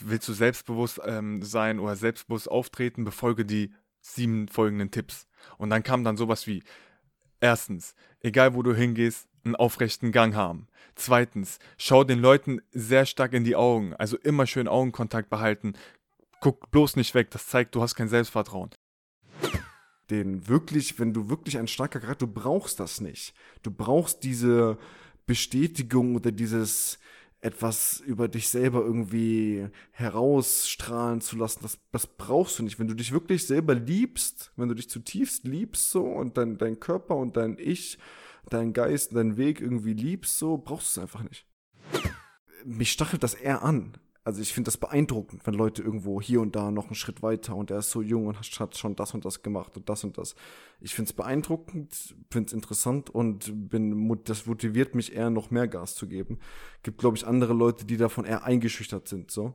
willst du selbstbewusst ähm, sein oder selbstbewusst auftreten, befolge die sieben folgenden Tipps. Und dann kam dann sowas wie, erstens, egal wo du hingehst, einen aufrechten Gang haben. Zweitens, schau den Leuten sehr stark in die Augen, also immer schön Augenkontakt behalten. Guck bloß nicht weg, das zeigt, du hast kein Selbstvertrauen. Den wirklich, wenn du wirklich ein starker Charakter, du brauchst das nicht. Du brauchst diese Bestätigung oder dieses, etwas über dich selber irgendwie herausstrahlen zu lassen, das, das brauchst du nicht. Wenn du dich wirklich selber liebst, wenn du dich zutiefst liebst so und dein, dein Körper und dein Ich, dein Geist, dein Weg irgendwie liebst, so brauchst du es einfach nicht. Mich stachelt das eher an also ich finde das beeindruckend, wenn Leute irgendwo hier und da noch einen Schritt weiter und er ist so jung und hat schon das und das gemacht und das und das. Ich finde es beeindruckend, finde es interessant und bin, das motiviert mich eher noch mehr Gas zu geben. Gibt, glaube ich, andere Leute, die davon eher eingeschüchtert sind, so.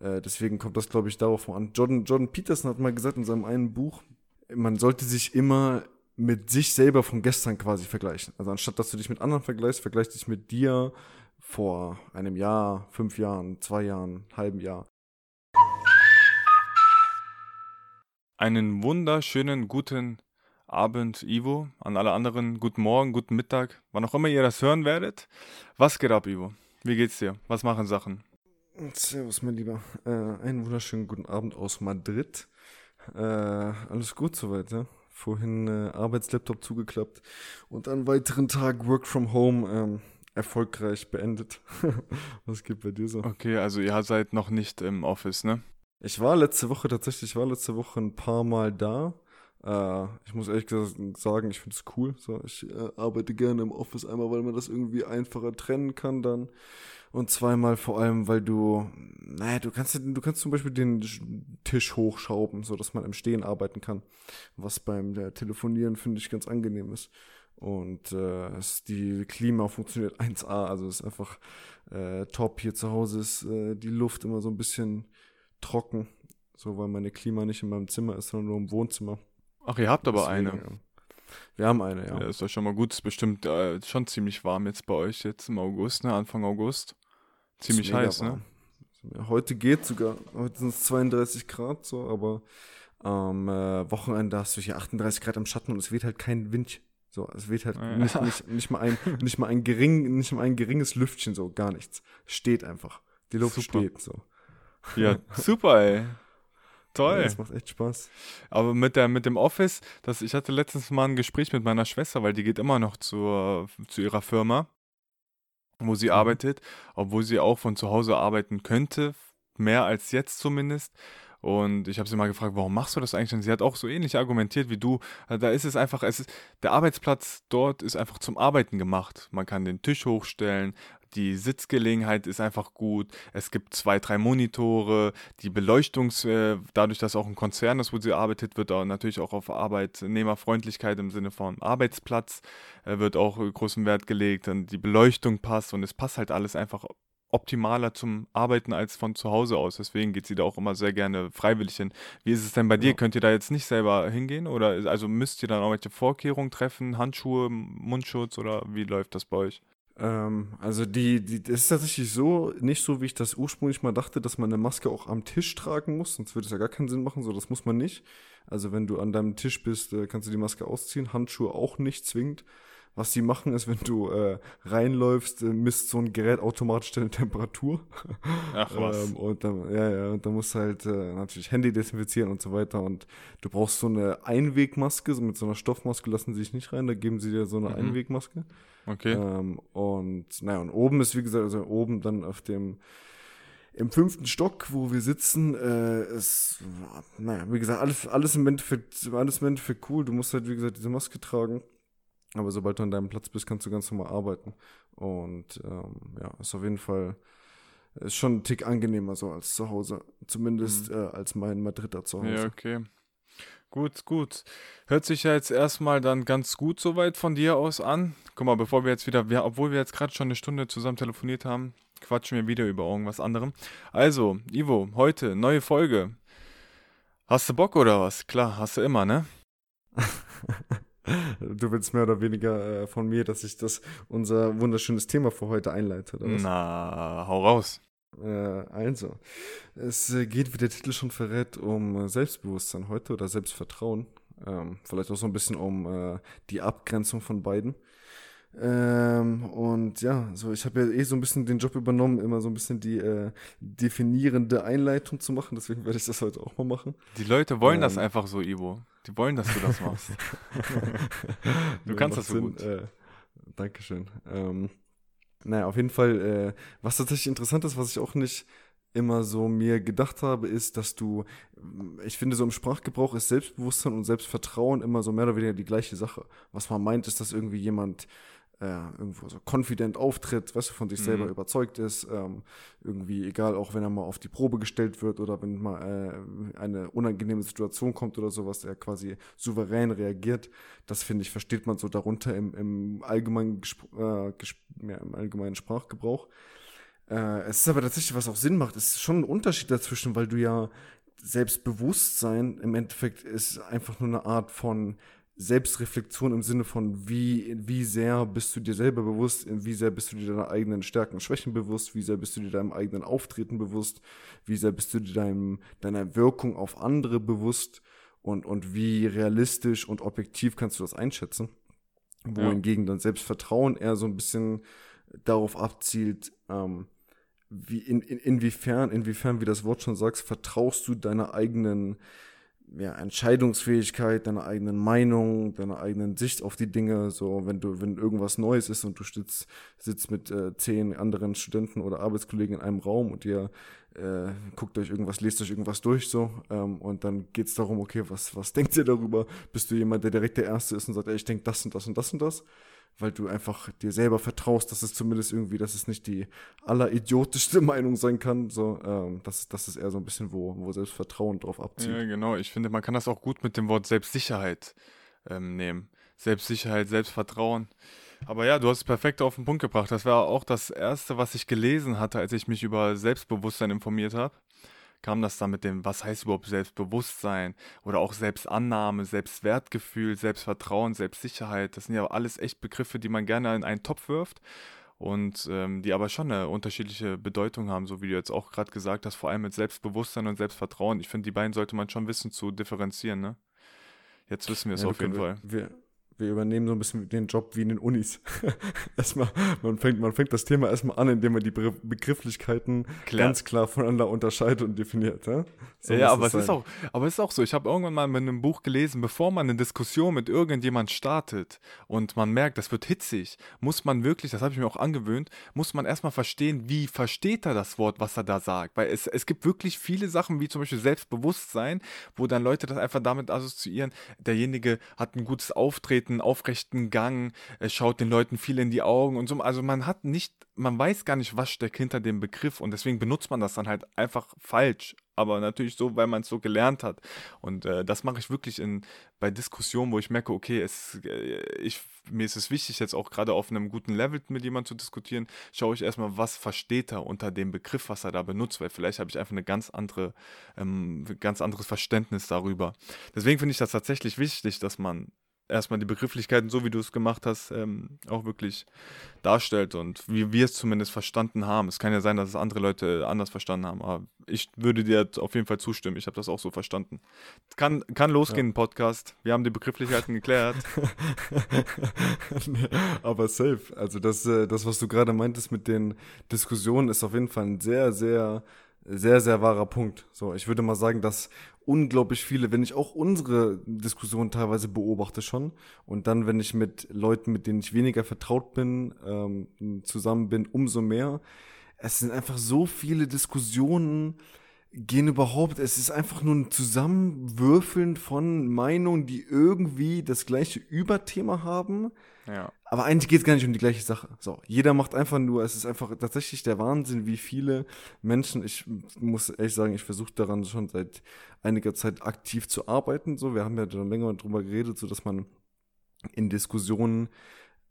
Äh, deswegen kommt das, glaube ich, darauf an. Jordan, Jordan Peterson hat mal gesagt in seinem einen Buch, man sollte sich immer mit sich selber von gestern quasi vergleichen. Also anstatt dass du dich mit anderen vergleichst, vergleich dich mit dir vor einem Jahr, fünf Jahren, zwei Jahren, halben Jahr. Einen wunderschönen guten Abend, Ivo. An alle anderen, guten Morgen, guten Mittag, wann auch immer ihr das hören werdet. Was geht ab, Ivo? Wie geht's dir? Was machen Sachen? Servus, mein Lieber. Äh, einen wunderschönen guten Abend aus Madrid. Äh, alles gut soweit, ja? Vorhin äh, Arbeitslaptop zugeklappt und einen weiteren Tag Work from Home. Ähm, erfolgreich beendet. Was geht bei dir so? Okay, also ihr seid noch nicht im Office, ne? Ich war letzte Woche tatsächlich, ich war letzte Woche ein paar Mal da. Äh, ich muss ehrlich gesagt sagen, ich finde es cool. So, ich äh, arbeite gerne im Office einmal, weil man das irgendwie einfacher trennen kann dann. Und zweimal vor allem, weil du, naja, du kannst, du kannst zum Beispiel den Tisch hochschrauben, so dass man im Stehen arbeiten kann. Was beim Telefonieren, finde ich, ganz angenehm ist. Und äh, die Klima funktioniert 1A, also es ist einfach äh, top. Hier zu Hause ist äh, die Luft immer so ein bisschen trocken, so weil meine Klima nicht in meinem Zimmer ist, sondern nur im Wohnzimmer. Ach, ihr habt aber Deswegen, eine. Ja. Wir haben eine, ja. ja. Ist doch schon mal gut. Ist bestimmt äh, schon ziemlich warm jetzt bei euch jetzt im August, ne? Anfang August. Ziemlich heiß, ne? Heute geht sogar. Heute sind es 32 Grad so, aber am äh, Wochenende hast du hier 38 Grad im Schatten und es weht halt kein Wind so, es weht halt ja. nicht, nicht, nicht, mal ein, nicht mal ein gering, nicht mal ein geringes Lüftchen, so, gar nichts. Steht einfach. Die Luft super. steht so. Ja, super, ey. Toll. Ja, das macht echt Spaß. Aber mit, der, mit dem Office, das, ich hatte letztens mal ein Gespräch mit meiner Schwester, weil die geht immer noch zur, zu ihrer Firma, wo sie mhm. arbeitet, obwohl sie auch von zu Hause arbeiten könnte, mehr als jetzt zumindest. Und ich habe sie mal gefragt, warum machst du das eigentlich? Und sie hat auch so ähnlich argumentiert wie du. Äh, da ist es einfach, es ist, der Arbeitsplatz dort ist einfach zum Arbeiten gemacht. Man kann den Tisch hochstellen, die Sitzgelegenheit ist einfach gut. Es gibt zwei, drei Monitore. Die Beleuchtung, äh, dadurch, dass auch ein Konzern ist, wo sie arbeitet, wird auch natürlich auch auf Arbeitnehmerfreundlichkeit im Sinne von Arbeitsplatz äh, wird auch großen Wert gelegt. Und die Beleuchtung passt und es passt halt alles einfach optimaler zum Arbeiten als von zu Hause aus. Deswegen geht sie da auch immer sehr gerne freiwillig hin. Wie ist es denn bei dir? Ja. Könnt ihr da jetzt nicht selber hingehen? Oder also müsst ihr dann auch welche Vorkehrungen treffen? Handschuhe, Mundschutz oder wie läuft das bei euch? Ähm, also die, die, das ist tatsächlich so, nicht so, wie ich das ursprünglich mal dachte, dass man eine Maske auch am Tisch tragen muss, sonst würde es ja gar keinen Sinn machen, so das muss man nicht. Also wenn du an deinem Tisch bist, äh, kannst du die Maske ausziehen, Handschuhe auch nicht zwingend. Was sie machen, ist, wenn du äh, reinläufst, äh, misst so ein Gerät automatisch deine Temperatur. Ach was. ähm, und dann, ja, ja, und dann musst du halt äh, natürlich Handy desinfizieren und so weiter. Und du brauchst so eine Einwegmaske, so mit so einer Stoffmaske lassen sie dich nicht rein, da geben sie dir so eine mhm. Einwegmaske. Okay. Ähm, und naja, und oben ist, wie gesagt, also oben dann auf dem im fünften Stock, wo wir sitzen, äh, ist, naja, wie gesagt, alles, alles im Endeffekt, alles im Endeffekt cool. Du musst halt, wie gesagt, diese Maske tragen. Aber sobald du an deinem Platz bist, kannst du ganz normal arbeiten. Und ähm, ja, ist auf jeden Fall ist schon ein Tick angenehmer so als zu Hause. Zumindest mhm. äh, als mein Madrider zu Hause. Ja, okay. Gut, gut. Hört sich ja jetzt erstmal dann ganz gut soweit von dir aus an. Guck mal, bevor wir jetzt wieder, wir, obwohl wir jetzt gerade schon eine Stunde zusammen telefoniert haben, quatschen wir wieder über irgendwas anderem. Also, Ivo, heute neue Folge. Hast du Bock oder was? Klar, hast du immer, ne? Du willst mehr oder weniger äh, von mir, dass ich das unser wunderschönes Thema für heute einleite, oder was? Na, hau raus. Äh, also, es äh, geht, wie der Titel schon verrät, um Selbstbewusstsein heute oder Selbstvertrauen. Ähm, vielleicht auch so ein bisschen um die Abgrenzung von beiden. Ähm, und ja, so ich habe ja eh so ein bisschen den Job übernommen, immer so ein bisschen die äh, definierende Einleitung zu machen. Deswegen werde ich das heute auch mal machen. Die Leute wollen ähm, das einfach so, Ivo. Die wollen, dass du das machst. du ja, kannst das so Sinn, gut. Äh, Dankeschön. Ähm, naja, auf jeden Fall, äh, was tatsächlich interessant ist, was ich auch nicht immer so mir gedacht habe, ist, dass du, ich finde, so im Sprachgebrauch ist Selbstbewusstsein und Selbstvertrauen immer so mehr oder weniger die gleiche Sache. Was man meint, ist, dass irgendwie jemand äh, irgendwo so confident auftritt, weißt du, von sich mhm. selber überzeugt ist, ähm, irgendwie egal, auch wenn er mal auf die Probe gestellt wird oder wenn mal äh, eine unangenehme Situation kommt oder sowas, er quasi souverän reagiert. Das finde ich, versteht man so darunter im, im, allgemeinen, äh, ja, im allgemeinen Sprachgebrauch. Äh, es ist aber tatsächlich, was auch Sinn macht, es ist schon ein Unterschied dazwischen, weil du ja Selbstbewusstsein im Endeffekt ist einfach nur eine Art von Selbstreflexion im Sinne von, wie, wie sehr bist du dir selber bewusst, wie sehr bist du dir deiner eigenen Stärken und Schwächen bewusst, wie sehr bist du dir deinem eigenen Auftreten bewusst, wie sehr bist du dir deinem, deiner Wirkung auf andere bewusst und, und wie realistisch und objektiv kannst du das einschätzen. Wohingegen ja. dann Selbstvertrauen eher so ein bisschen darauf abzielt, ähm, wie in, in, inwiefern, inwiefern, wie das Wort schon sagt, vertraust du deiner eigenen ja, Entscheidungsfähigkeit, deiner eigenen Meinung, deiner eigenen Sicht auf die Dinge. So, wenn du, wenn irgendwas Neues ist und du sitzt, sitzt mit äh, zehn anderen Studenten oder Arbeitskollegen in einem Raum und ihr äh, guckt euch irgendwas, lest euch irgendwas durch so ähm, und dann geht's darum, okay, was, was denkt ihr darüber? Bist du jemand, der direkt der Erste ist und sagt, ey, ich denke das und das und das und das? Weil du einfach dir selber vertraust, dass es zumindest irgendwie, dass es nicht die alleridiotischste Meinung sein kann. So, ähm, das, das ist eher so ein bisschen, wo, wo Selbstvertrauen drauf abzieht. Ja, genau. Ich finde, man kann das auch gut mit dem Wort Selbstsicherheit ähm, nehmen. Selbstsicherheit, Selbstvertrauen. Aber ja, du hast es perfekt auf den Punkt gebracht. Das war auch das Erste, was ich gelesen hatte, als ich mich über Selbstbewusstsein informiert habe kam das dann mit dem, was heißt überhaupt Selbstbewusstsein oder auch Selbstannahme, Selbstwertgefühl, Selbstvertrauen, Selbstsicherheit. Das sind ja alles echt Begriffe, die man gerne in einen Topf wirft und ähm, die aber schon eine unterschiedliche Bedeutung haben, so wie du jetzt auch gerade gesagt hast, vor allem mit Selbstbewusstsein und Selbstvertrauen. Ich finde, die beiden sollte man schon wissen zu differenzieren, ne? Jetzt wissen wir es ja, auf jeden wir, Fall. Wir, wir übernehmen so ein bisschen den Job wie in den Unis. erstmal, man fängt, man fängt das Thema erstmal an, indem man die Begrifflichkeiten klar. ganz klar voneinander unterscheidet und definiert. Ja, so ja aber, es ist auch, aber es ist auch so. Ich habe irgendwann mal mit einem Buch gelesen, bevor man eine Diskussion mit irgendjemand startet und man merkt, das wird hitzig, muss man wirklich, das habe ich mir auch angewöhnt, muss man erstmal verstehen, wie versteht er das Wort, was er da sagt. Weil es, es gibt wirklich viele Sachen, wie zum Beispiel Selbstbewusstsein, wo dann Leute das einfach damit assoziieren, derjenige hat ein gutes Auftreten, einen aufrechten Gang, schaut den Leuten viel in die Augen und so. Also man hat nicht, man weiß gar nicht, was steckt hinter dem Begriff und deswegen benutzt man das dann halt einfach falsch. Aber natürlich so, weil man es so gelernt hat. Und äh, das mache ich wirklich in, bei Diskussionen, wo ich merke, okay, es, äh, ich, mir ist es wichtig, jetzt auch gerade auf einem guten Level mit jemandem zu diskutieren, schaue ich erstmal, was versteht er unter dem Begriff, was er da benutzt, weil vielleicht habe ich einfach eine ganz andere, ähm, ganz anderes Verständnis darüber. Deswegen finde ich das tatsächlich wichtig, dass man erstmal die Begrifflichkeiten, so wie du es gemacht hast, ähm, auch wirklich darstellt und wie wir es zumindest verstanden haben. Es kann ja sein, dass es andere Leute anders verstanden haben, aber ich würde dir auf jeden Fall zustimmen. Ich habe das auch so verstanden. Kann, kann losgehen, ja. Podcast. Wir haben die Begrifflichkeiten geklärt. aber safe. Also das, äh, das, was du gerade meintest mit den Diskussionen, ist auf jeden Fall ein sehr, sehr sehr, sehr wahrer Punkt. So, ich würde mal sagen, dass unglaublich viele, wenn ich auch unsere Diskussion teilweise beobachte schon und dann, wenn ich mit Leuten, mit denen ich weniger vertraut bin, ähm, zusammen bin, umso mehr. Es sind einfach so viele Diskussionen, gehen überhaupt, es ist einfach nur ein Zusammenwürfeln von Meinungen, die irgendwie das gleiche Überthema haben. Ja. Aber eigentlich geht es gar nicht um die gleiche Sache. So, jeder macht einfach nur, es ist einfach tatsächlich der Wahnsinn, wie viele Menschen, ich muss ehrlich sagen, ich versuche daran schon seit einiger Zeit aktiv zu arbeiten. So, wir haben ja schon länger drüber geredet, so dass man in Diskussionen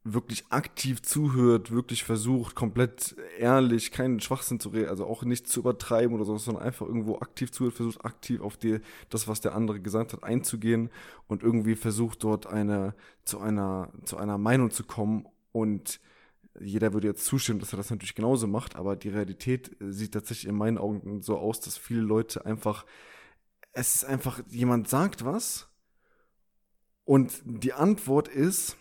wirklich aktiv zuhört, wirklich versucht, komplett ehrlich, keinen Schwachsinn zu reden, also auch nicht zu übertreiben oder so, sondern einfach irgendwo aktiv zuhört, versucht aktiv auf die, das, was der andere gesagt hat, einzugehen und irgendwie versucht dort eine, zu einer, zu einer Meinung zu kommen. Und jeder würde jetzt zustimmen, dass er das natürlich genauso macht, aber die Realität sieht tatsächlich in meinen Augen so aus, dass viele Leute einfach, es ist einfach, jemand sagt was und die Antwort ist,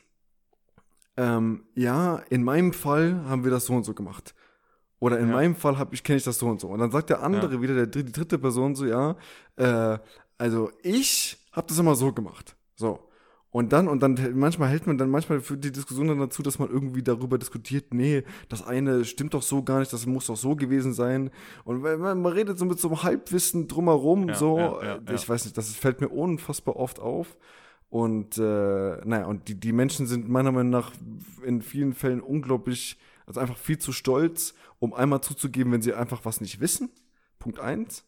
ähm, ja, in meinem Fall haben wir das so und so gemacht. Oder in ja. meinem Fall hab ich kenne ich das so und so. Und dann sagt der andere ja. wieder, der, die dritte Person so, ja, äh, also ich habe das immer so gemacht. So. Und dann, und dann manchmal hält man dann manchmal für die Diskussion dann dazu, dass man irgendwie darüber diskutiert, nee, das eine stimmt doch so gar nicht, das muss doch so gewesen sein. Und man, man redet so mit so einem Halbwissen drumherum, ja, so, ich weiß nicht, das fällt mir unfassbar oft auf. Und äh, naja, und die, die Menschen sind meiner Meinung nach in vielen Fällen unglaublich, also einfach viel zu stolz, um einmal zuzugeben, wenn sie einfach was nicht wissen. Punkt eins.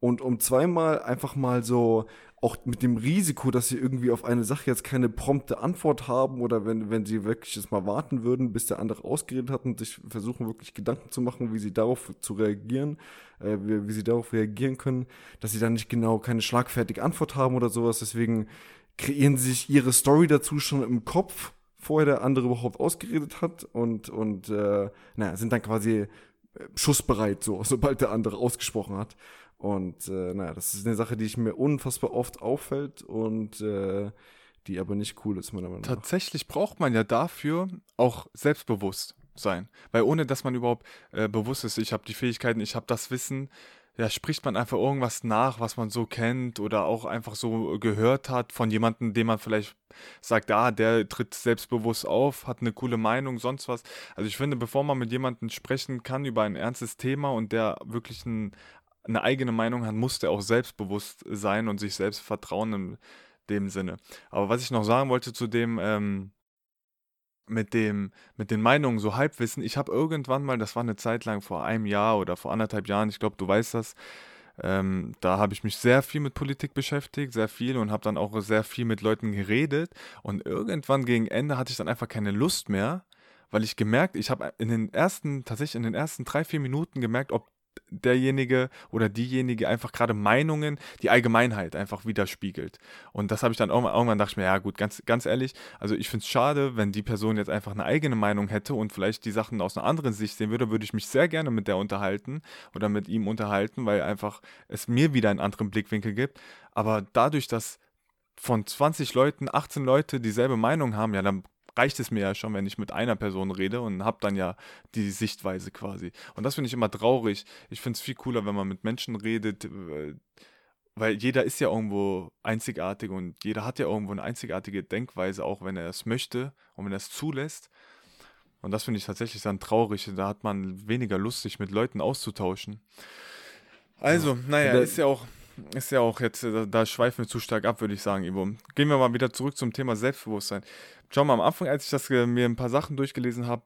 Und um zweimal einfach mal so, auch mit dem Risiko, dass sie irgendwie auf eine Sache jetzt keine prompte Antwort haben oder wenn, wenn sie wirklich jetzt mal warten würden, bis der andere ausgeredet hat und sich versuchen wirklich Gedanken zu machen, wie sie darauf zu reagieren, äh, wie, wie sie darauf reagieren können, dass sie dann nicht genau keine schlagfertige Antwort haben oder sowas. Deswegen kreieren sich ihre Story dazu schon im Kopf, vorher der andere überhaupt ausgeredet hat und, und äh, naja, sind dann quasi äh, schussbereit, so, sobald der andere ausgesprochen hat. Und äh, naja, das ist eine Sache, die ich mir unfassbar oft auffällt und äh, die aber nicht cool ist, meiner Meinung nach. Tatsächlich braucht man ja dafür auch selbstbewusst sein. Weil ohne dass man überhaupt äh, bewusst ist, ich habe die Fähigkeiten, ich habe das Wissen, ja, spricht man einfach irgendwas nach, was man so kennt oder auch einfach so gehört hat von jemandem, dem man vielleicht sagt, ah, der tritt selbstbewusst auf, hat eine coole Meinung, sonst was. Also ich finde, bevor man mit jemandem sprechen kann über ein ernstes Thema und der wirklich ein, eine eigene Meinung hat, muss der auch selbstbewusst sein und sich selbst vertrauen in dem Sinne. Aber was ich noch sagen wollte zu dem, ähm, mit dem, mit den Meinungen so Halbwissen. Ich habe irgendwann mal, das war eine Zeit lang vor einem Jahr oder vor anderthalb Jahren, ich glaube, du weißt das, ähm, da habe ich mich sehr viel mit Politik beschäftigt, sehr viel und habe dann auch sehr viel mit Leuten geredet. Und irgendwann gegen Ende hatte ich dann einfach keine Lust mehr, weil ich gemerkt, ich habe in den ersten, tatsächlich in den ersten drei, vier Minuten gemerkt, ob derjenige oder diejenige einfach gerade Meinungen, die Allgemeinheit einfach widerspiegelt. Und das habe ich dann irgendwann, irgendwann dachte ich mir, ja gut, ganz, ganz ehrlich, also ich finde es schade, wenn die Person jetzt einfach eine eigene Meinung hätte und vielleicht die Sachen aus einer anderen Sicht sehen würde, würde ich mich sehr gerne mit der unterhalten oder mit ihm unterhalten, weil einfach es mir wieder einen anderen Blickwinkel gibt. Aber dadurch, dass von 20 Leuten 18 Leute dieselbe Meinung haben, ja, dann reicht es mir ja schon, wenn ich mit einer Person rede und habe dann ja die Sichtweise quasi. Und das finde ich immer traurig. Ich finde es viel cooler, wenn man mit Menschen redet, äh, weil jeder ist ja irgendwo einzigartig und jeder hat ja irgendwo eine einzigartige Denkweise, auch wenn er es möchte und wenn er es zulässt. Und das finde ich tatsächlich dann traurig. Da hat man weniger Lust, sich mit Leuten auszutauschen. Also, naja, ist ja auch ist ja auch jetzt, da, da, schweifen wir zu stark ab, würde ich sagen, Ivo. Gehen wir mal wieder zurück zum Thema Selbstbewusstsein. Schau mal, am Anfang, als ich das äh, mir ein paar Sachen durchgelesen habe,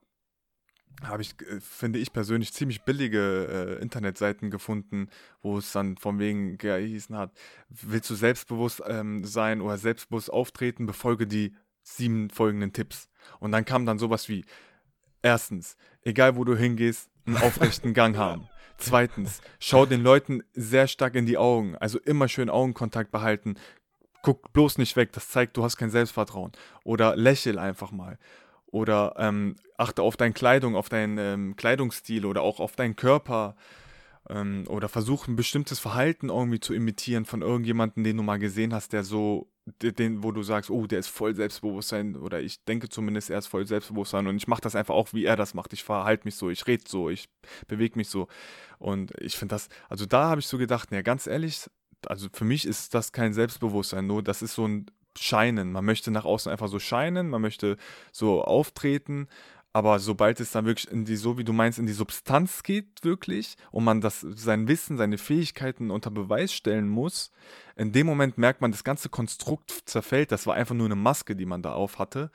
habe ich, äh, finde ich persönlich, ziemlich billige äh, Internetseiten gefunden, wo es dann von wegen gehießen hat, willst du selbstbewusst ähm, sein oder selbstbewusst auftreten, befolge die sieben folgenden Tipps. Und dann kam dann sowas wie, erstens, egal wo du hingehst, einen aufrechten Gang haben. Zweitens, schau den Leuten sehr stark in die Augen, also immer schön Augenkontakt behalten, guck bloß nicht weg, das zeigt, du hast kein Selbstvertrauen. Oder lächel einfach mal. Oder ähm, achte auf deine Kleidung, auf deinen ähm, Kleidungsstil oder auch auf deinen Körper. Ähm, oder versuch ein bestimmtes Verhalten irgendwie zu imitieren von irgendjemandem, den du mal gesehen hast, der so, den, wo du sagst, oh, der ist voll Selbstbewusstsein. Oder ich denke zumindest, er ist voll Selbstbewusstsein. Und ich mache das einfach auch, wie er das macht. Ich verhalte mich so, ich rede so, ich bewege mich so. Und ich finde das, also da habe ich so gedacht, ja, ganz ehrlich, also für mich ist das kein Selbstbewusstsein, nur das ist so ein Scheinen. Man möchte nach außen einfach so scheinen, man möchte so auftreten, aber sobald es dann wirklich in die, so wie du meinst, in die Substanz geht, wirklich, und man das, sein Wissen, seine Fähigkeiten unter Beweis stellen muss, in dem Moment merkt man, das ganze Konstrukt zerfällt. Das war einfach nur eine Maske, die man da auf hatte.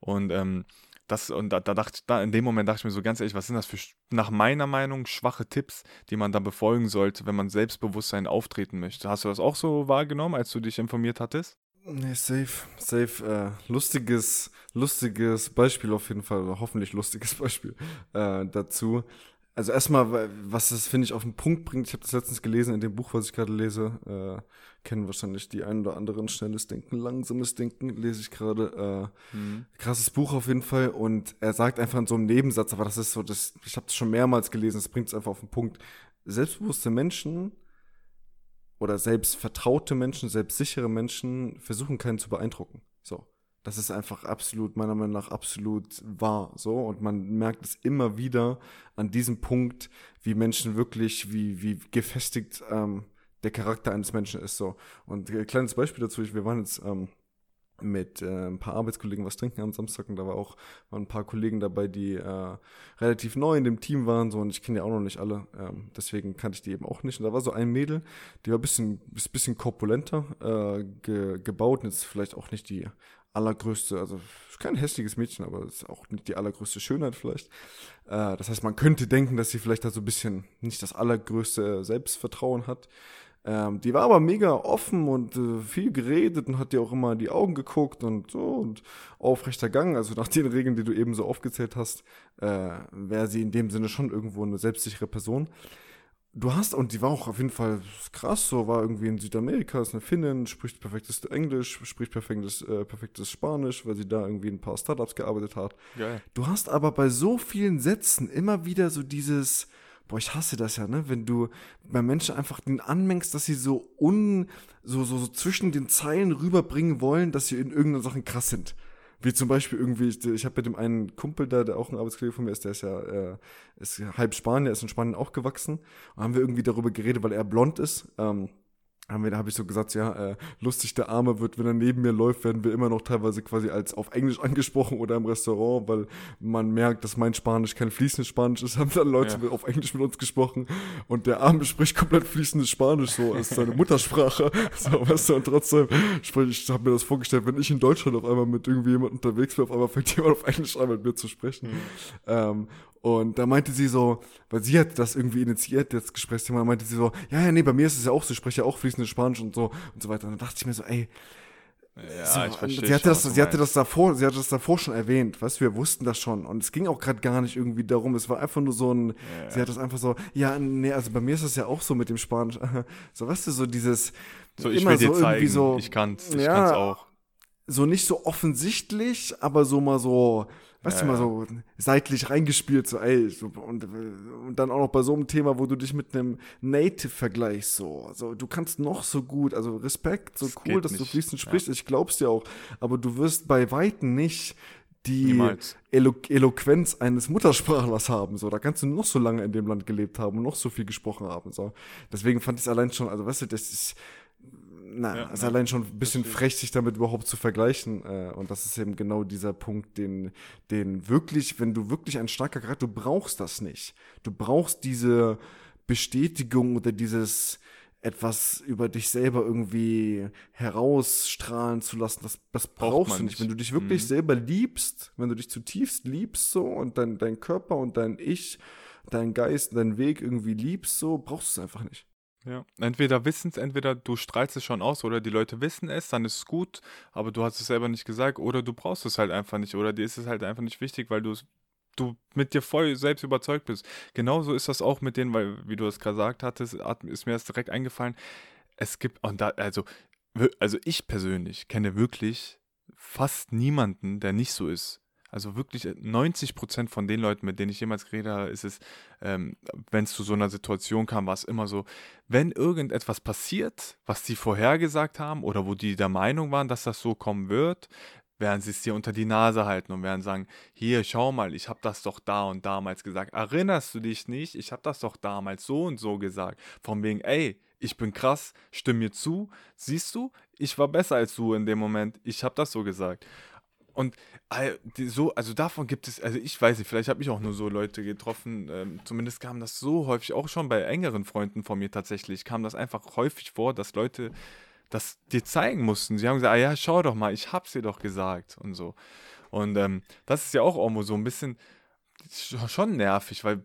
Und ähm, das, und da, da dachte da in dem Moment dachte ich mir so ganz ehrlich, was sind das für nach meiner Meinung schwache Tipps, die man da befolgen sollte, wenn man Selbstbewusstsein auftreten möchte. Hast du das auch so wahrgenommen, als du dich informiert hattest? Nee, safe, safe. Äh, lustiges, lustiges Beispiel auf jeden Fall, oder hoffentlich lustiges Beispiel äh, dazu. Also erstmal, was das, finde ich, auf den Punkt bringt, ich habe das letztens gelesen in dem Buch, was ich gerade lese, äh, kennen wahrscheinlich die ein oder anderen schnelles Denken, langsames Denken, lese ich gerade. Äh, mhm. Krasses Buch auf jeden Fall. Und er sagt einfach in so einem Nebensatz, aber das ist so, das, ich habe das schon mehrmals gelesen, das bringt es einfach auf den Punkt. Selbstbewusste Menschen oder selbstvertraute Menschen, selbstsichere Menschen versuchen keinen zu beeindrucken. So. Das ist einfach absolut, meiner Meinung nach, absolut wahr. So. Und man merkt es immer wieder an diesem Punkt, wie Menschen wirklich, wie, wie gefestigt ähm, der Charakter eines Menschen ist. So. Und ein kleines Beispiel dazu, wir waren jetzt ähm, mit äh, ein paar Arbeitskollegen was trinken am Samstag und da war auch waren ein paar Kollegen dabei, die äh, relativ neu in dem Team waren so und ich kenne ja auch noch nicht alle, ähm, deswegen kannte ich die eben auch nicht und da war so ein Mädel, die war ein bisschen bisschen korpulenter äh, ge gebaut und ist vielleicht auch nicht die allergrößte, also kein hässliches Mädchen, aber ist auch nicht die allergrößte Schönheit vielleicht. Äh, das heißt, man könnte denken, dass sie vielleicht da so ein bisschen nicht das allergrößte Selbstvertrauen hat. Ähm, die war aber mega offen und äh, viel geredet und hat dir auch immer in die Augen geguckt und so und aufrechter Gang. Also nach den Regeln, die du eben so aufgezählt hast, äh, wäre sie in dem Sinne schon irgendwo eine selbstsichere Person. Du hast, und die war auch auf jeden Fall krass, so war irgendwie in Südamerika, ist eine Finnin, spricht perfektes Englisch, spricht perfektes, äh, perfektes Spanisch, weil sie da irgendwie in ein paar Startups gearbeitet hat. Geil. Du hast aber bei so vielen Sätzen immer wieder so dieses, boah, ich hasse das ja, ne? Wenn du bei Menschen einfach den anmengst, dass sie so un, so, so, so zwischen den Zeilen rüberbringen wollen, dass sie in irgendeiner Sache krass sind. Wie zum Beispiel irgendwie, ich, ich habe mit dem einen Kumpel da, der auch ein Arbeitskollege von mir ist, der ist ja äh, ist halb Spanier, ist in Spanien auch gewachsen. Und haben wir irgendwie darüber geredet, weil er blond ist. Ähm, haben wir, da habe ich so gesagt, ja, äh, lustig, der Arme wird, wenn er neben mir läuft, werden wir immer noch teilweise quasi als auf Englisch angesprochen oder im Restaurant, weil man merkt, dass mein Spanisch kein fließendes Spanisch ist, haben dann Leute ja. auf Englisch mit uns gesprochen und der Arme spricht komplett fließendes Spanisch, so ist seine Muttersprache, so, weißt du, und trotzdem sprich, ich habe mir das vorgestellt, wenn ich in Deutschland auf einmal mit irgendwie jemand unterwegs bin, auf einmal fängt jemand auf Englisch an mit mir zu sprechen. Mhm. Ähm, und da meinte sie so, weil sie hat das irgendwie initiiert, das Gesprächsthema, meinte sie so, ja, ja, nee, bei mir ist es ja auch so, ich spreche ja auch fließendes Spanisch und so und so weiter. Und dann dachte ich mir so, ey, ja, so, ich verstehe. Sie hatte, das, sie hatte das davor, sie hatte das davor schon erwähnt, weißt du, wir wussten das schon. Und es ging auch gerade gar nicht irgendwie darum, es war einfach nur so ein, ja, sie hat das einfach so, ja, nee, also bei mir ist das ja auch so mit dem Spanisch. So, weißt du, so dieses, so, ich immer will dir so zeigen, so, ich kann's, ich ja, kann's auch. So nicht so offensichtlich, aber so mal so, weißt ja, du, mal so seitlich reingespielt, so, ey, so, und, und dann auch noch bei so einem Thema, wo du dich mit einem Native vergleichst, so, also du kannst noch so gut, also Respekt, so das cool, dass nicht. du fließend sprichst, ja. ich glaub's dir auch, aber du wirst bei Weitem nicht die Elo Eloquenz eines Muttersprachlers haben. So, da kannst du noch so lange in dem Land gelebt haben und noch so viel gesprochen haben. So, deswegen fand ich es allein schon, also weißt du, das ist na, ja, ist ja. allein schon ein bisschen frech, sich damit überhaupt zu vergleichen. Äh, und das ist eben genau dieser Punkt, den, den wirklich, wenn du wirklich ein starker Charakter, du brauchst das nicht. Du brauchst diese Bestätigung oder dieses etwas über dich selber irgendwie herausstrahlen zu lassen, das, das brauchst du nicht. nicht. Wenn du dich wirklich mhm. selber liebst, wenn du dich zutiefst liebst so und dein, dein Körper und dein Ich, dein Geist, dein Weg irgendwie liebst, so brauchst du es einfach nicht. Ja, entweder wissen es, entweder du strahlst es schon aus oder die Leute wissen es, dann ist es gut, aber du hast es selber nicht gesagt oder du brauchst es halt einfach nicht oder dir ist es halt einfach nicht wichtig, weil du du mit dir voll selbst überzeugt bist. Genauso ist das auch mit denen, weil, wie du es gesagt hattest, ist mir das direkt eingefallen. Es gibt, und da, also, also ich persönlich kenne wirklich fast niemanden, der nicht so ist. Also wirklich 90 äh, Prozent von den Leuten, mit denen ich jemals geredet habe, ist es, ähm, wenn es zu so einer Situation kam, war es immer so, wenn irgendetwas passiert, was sie vorhergesagt haben oder wo die der Meinung waren, dass das so kommen wird, werden sie es dir unter die Nase halten und werden sagen, hier, schau mal, ich habe das doch da und damals gesagt. Erinnerst du dich nicht? Ich habe das doch damals so und so gesagt. Von wegen, ey, ich bin krass, stimm mir zu. Siehst du, ich war besser als du in dem Moment. Ich habe das so gesagt. Und so, also davon gibt es, also ich weiß nicht, vielleicht habe ich auch nur so Leute getroffen, ähm, zumindest kam das so häufig, auch schon bei engeren Freunden von mir tatsächlich, kam das einfach häufig vor, dass Leute das dir zeigen mussten. Sie haben gesagt, ah ja, schau doch mal, ich hab's dir doch gesagt und so. Und ähm, das ist ja auch irgendwo so ein bisschen schon nervig, weil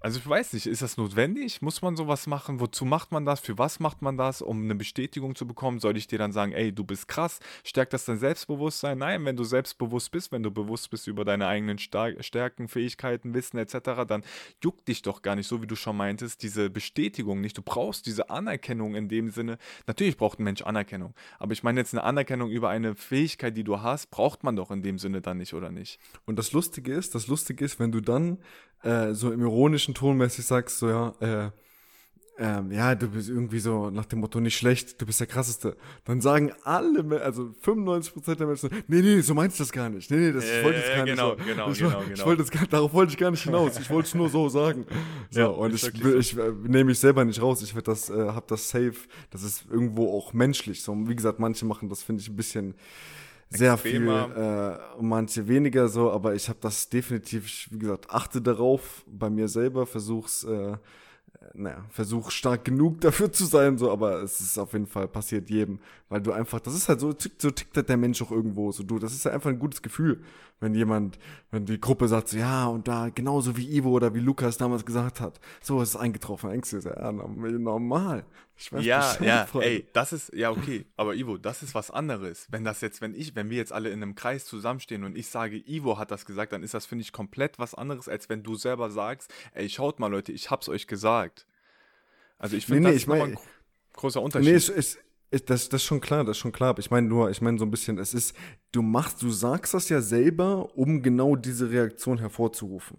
Also ich weiß nicht, ist das notwendig? Muss man sowas machen? Wozu macht man das? Für was macht man das? Um eine Bestätigung zu bekommen? Soll ich dir dann sagen, ey, du bist krass? Stärkt das dein Selbstbewusstsein? Nein, wenn du selbstbewusst bist, wenn du bewusst bist über deine eigenen Stärken, Fähigkeiten, Wissen etc., dann juckt dich doch gar nicht, so wie du schon meintest, diese Bestätigung nicht. Du brauchst diese Anerkennung in dem Sinne. Natürlich braucht ein Mensch Anerkennung, aber ich meine jetzt eine Anerkennung über eine Fähigkeit, die du hast, braucht man doch in dem Sinne dann nicht, oder nicht? Und das Lustige ist, das Lustige ist, wenn du dann äh, so im ironischen Ton mäßig sagst, so ja, äh, ähm, ja, du bist irgendwie so nach dem Motto nicht schlecht, du bist der krasseste. Dann sagen alle, also 95% der Menschen, nee, nee, so meinst du das gar nicht. Nee, nee, das, ich wollte das gar genau, nicht so. Genau, ich, genau, ich genau. wollte das gar, darauf wollte ich gar nicht hinaus. Ich wollte es nur so sagen. So, Ja, und ich, so. ich äh, nehme mich selber nicht raus. Ich werde das, äh, hab das safe. Das ist irgendwo auch menschlich. So, wie gesagt, manche machen das, finde ich, ein bisschen sehr Extremer. viel, äh, und manche weniger so, aber ich habe das definitiv, wie gesagt, achte darauf bei mir selber, versuch's, äh, naja, versuch stark genug dafür zu sein, so, aber es ist auf jeden Fall passiert jedem, weil du einfach, das ist halt so, so tickt halt der Mensch auch irgendwo, so du, das ist ja einfach ein gutes Gefühl, wenn jemand, wenn die Gruppe sagt, so, ja, und da, genauso wie Ivo oder wie Lukas damals gesagt hat, so ist es eingetroffen, dir so, ja, norm- normal. Ich weiß Ja, ja, Freunde. ey, das ist, ja, okay, aber Ivo, das ist was anderes. Wenn das jetzt, wenn ich, wenn wir jetzt alle in einem Kreis zusammenstehen und ich sage, Ivo hat das gesagt, dann ist das, finde ich, komplett was anderes, als wenn du selber sagst, ey, schaut mal, Leute, ich hab's euch gesagt. Also ich finde, Nee, nee, das ich ist mein- ein gro- großer Unterschied. Nee, es, es, das, das ist schon klar, das ist schon klar. Aber ich meine nur, ich meine so ein bisschen, es ist, du machst, du sagst das ja selber, um genau diese Reaktion hervorzurufen.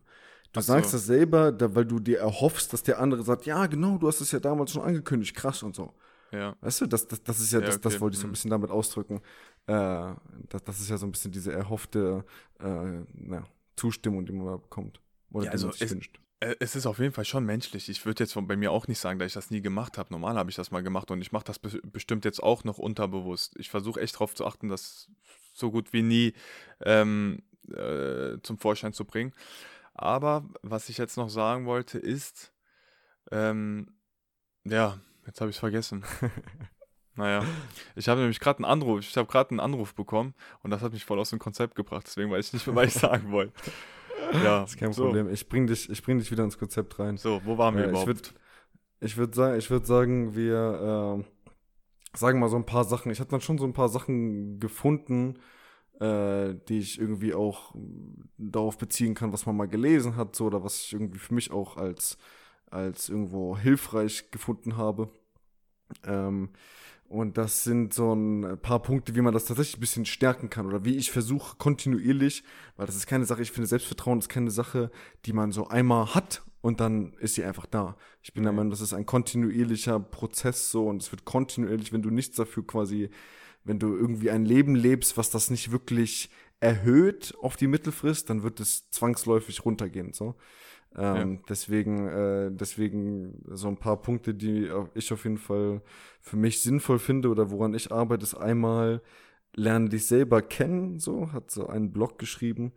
Du so. sagst das selber, da, weil du dir erhoffst, dass der andere sagt, ja, genau, du hast es ja damals schon angekündigt, krass und so. ja. Weißt du, das, das, das ist ja, Ja, das, das okay, wollte ich so ein mhm. bisschen damit ausdrücken. Äh, das, das ist ja so ein bisschen diese erhoffte äh, na, Zustimmung, die man da bekommt. Oder Ja, also es-. Äh, Es ist auf jeden Fall schon menschlich. Ich würde jetzt von bei mir auch nicht sagen, dass ich das nie gemacht habe. Normal habe ich das mal gemacht und ich mache das be bestimmt jetzt auch noch unterbewusst. Ich versuche echt darauf zu achten, das so gut wie nie ähm, äh, zum Vorschein zu bringen. Aber was ich jetzt noch sagen wollte, ist, ähm, ja, jetzt habe ich es vergessen. Naja, ich habe nämlich gerade einen Anruf, ich habe gerade einen Anruf bekommen und das hat mich voll aus dem Konzept gebracht, deswegen weiß ich nicht mehr, was ich sagen wollte. Ja, Das ist kein so, Problem. Ich bring dich, ich bring dich wieder ins Konzept rein. So, wo waren wir Äh, ich überhaupt? würd- Ich würde sagen, ich würde sagen, wir ähm, sagen mal so ein paar Sachen. Ich habe dann schon so ein paar Sachen gefunden, äh, die ich irgendwie auch darauf beziehen kann, was man mal gelesen hat, so oder was ich irgendwie für mich auch als als irgendwo hilfreich gefunden habe. Ähm, und das sind so ein paar Punkte, wie man das tatsächlich ein bisschen stärken kann oder wie ich versuche kontinuierlich, weil das ist keine Sache, ich finde Selbstvertrauen ist keine Sache, die man so einmal hat und dann ist sie einfach da. Ich bin der. Meinung, das ist ein kontinuierlicher Prozess so und es wird kontinuierlich, wenn du nichts dafür quasi, wenn du irgendwie ein Leben lebst, was das nicht wirklich erhöht auf die Mittelfrist, dann wird es zwangsläufig runtergehen so. Ähm, Deswegen, äh, deswegen so ein paar Punkte, die ich auf jeden Fall für mich sinnvoll finde oder woran ich arbeite, ist einmal lerne dich selber kennen, so, hat so einen Blog geschrieben.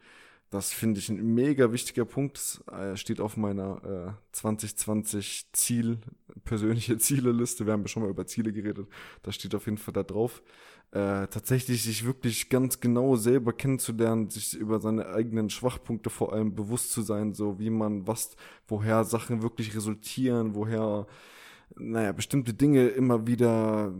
Das finde ich ein mega wichtiger Punkt. Das äh, steht auf meiner äh, 2020 Ziel, persönliche Zieleliste. Wir haben ja schon mal über Ziele geredet. Das steht auf jeden Fall da drauf. Äh, tatsächlich sich wirklich ganz genau selber kennenzulernen, sich über seine eigenen Schwachpunkte vor allem bewusst zu sein, so wie man was, woher Sachen wirklich resultieren, woher, naja, bestimmte Dinge immer wieder,